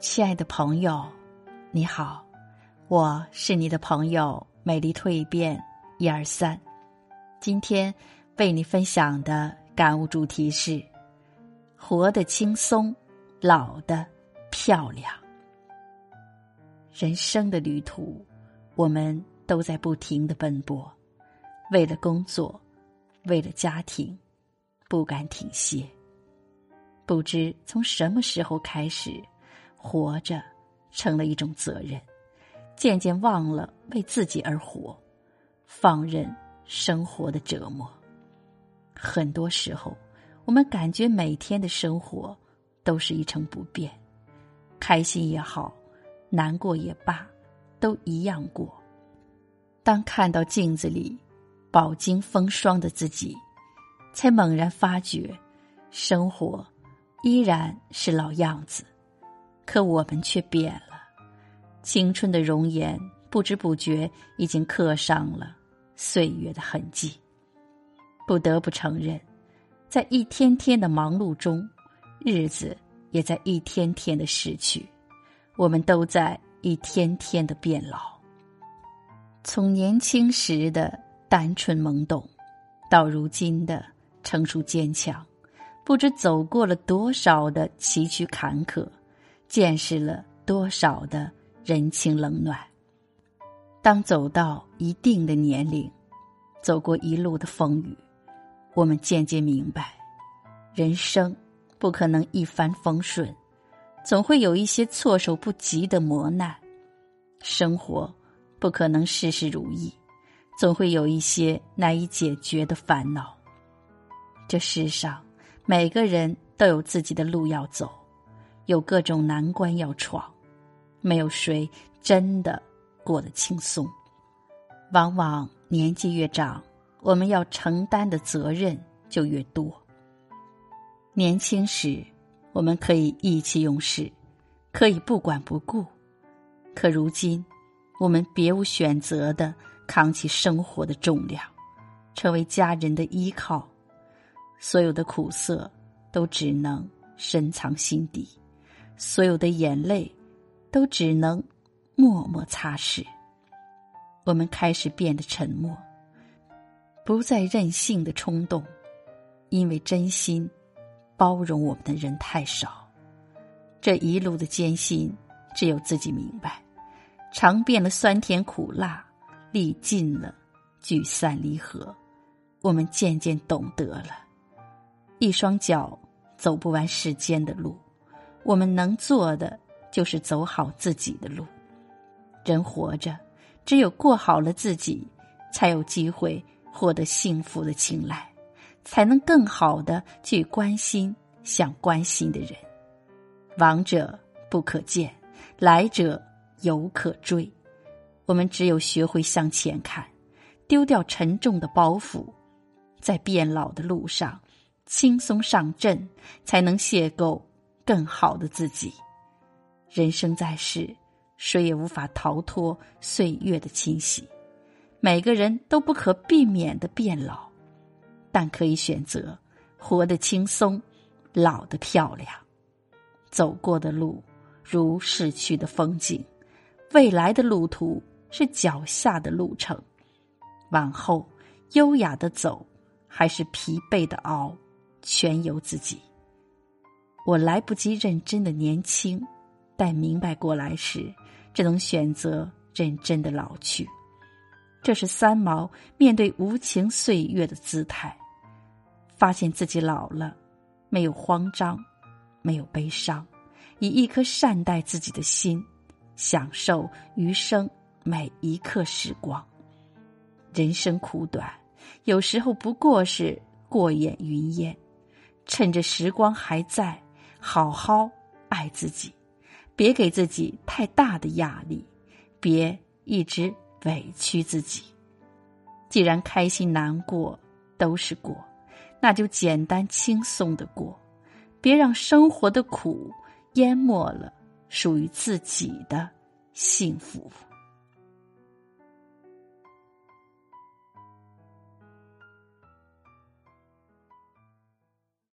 亲爱的朋友，你好，我是你的朋友美丽蜕变一二三。今天为你分享的感悟主题是：活得轻松，老的漂亮。人生的旅途，我们都在不停的奔波，为了工作，为了家庭，不敢停歇。不知从什么时候开始，活着成了一种责任，渐渐忘了为自己而活，放任生活的折磨。很多时候，我们感觉每天的生活都是一成不变，开心也好，难过也罢，都一样过。当看到镜子里饱经风霜的自己，才猛然发觉，生活。依然是老样子，可我们却变了。青春的容颜不知不觉已经刻上了岁月的痕迹。不得不承认，在一天天的忙碌中，日子也在一天天的逝去。我们都在一天天的变老。从年轻时的单纯懵懂，到如今的成熟坚强。不知走过了多少的崎岖坎坷，见识了多少的人情冷暖。当走到一定的年龄，走过一路的风雨，我们渐渐明白，人生不可能一帆风顺，总会有一些措手不及的磨难；生活不可能事事如意，总会有一些难以解决的烦恼。这世上。每个人都有自己的路要走，有各种难关要闯，没有谁真的过得轻松。往往年纪越长，我们要承担的责任就越多。年轻时，我们可以意气用事，可以不管不顾；可如今，我们别无选择的扛起生活的重量，成为家人的依靠。所有的苦涩都只能深藏心底，所有的眼泪都只能默默擦拭。我们开始变得沉默，不再任性的冲动，因为真心包容我们的人太少。这一路的艰辛，只有自己明白。尝遍了酸甜苦辣，历尽了聚散离合，我们渐渐懂得了。一双脚走不完世间的路，我们能做的就是走好自己的路。人活着，只有过好了自己，才有机会获得幸福的青睐，才能更好的去关心想关心的人。往者不可见，来者犹可追。我们只有学会向前看，丢掉沉重的包袱，在变老的路上。轻松上阵，才能邂逅更好的自己。人生在世，谁也无法逃脱岁月的侵袭。每个人都不可避免的变老，但可以选择活得轻松，老得漂亮。走过的路如逝去的风景，未来的路途是脚下的路程。往后优雅的走，还是疲惫的熬？全由自己。我来不及认真的年轻，待明白过来时，只能选择认真的老去。这是三毛面对无情岁月的姿态。发现自己老了，没有慌张，没有悲伤，以一颗善待自己的心，享受余生每一刻时光。人生苦短，有时候不过是过眼云烟。趁着时光还在，好好爱自己，别给自己太大的压力，别一直委屈自己。既然开心难过都是过，那就简单轻松的过，别让生活的苦淹没了属于自己的幸福。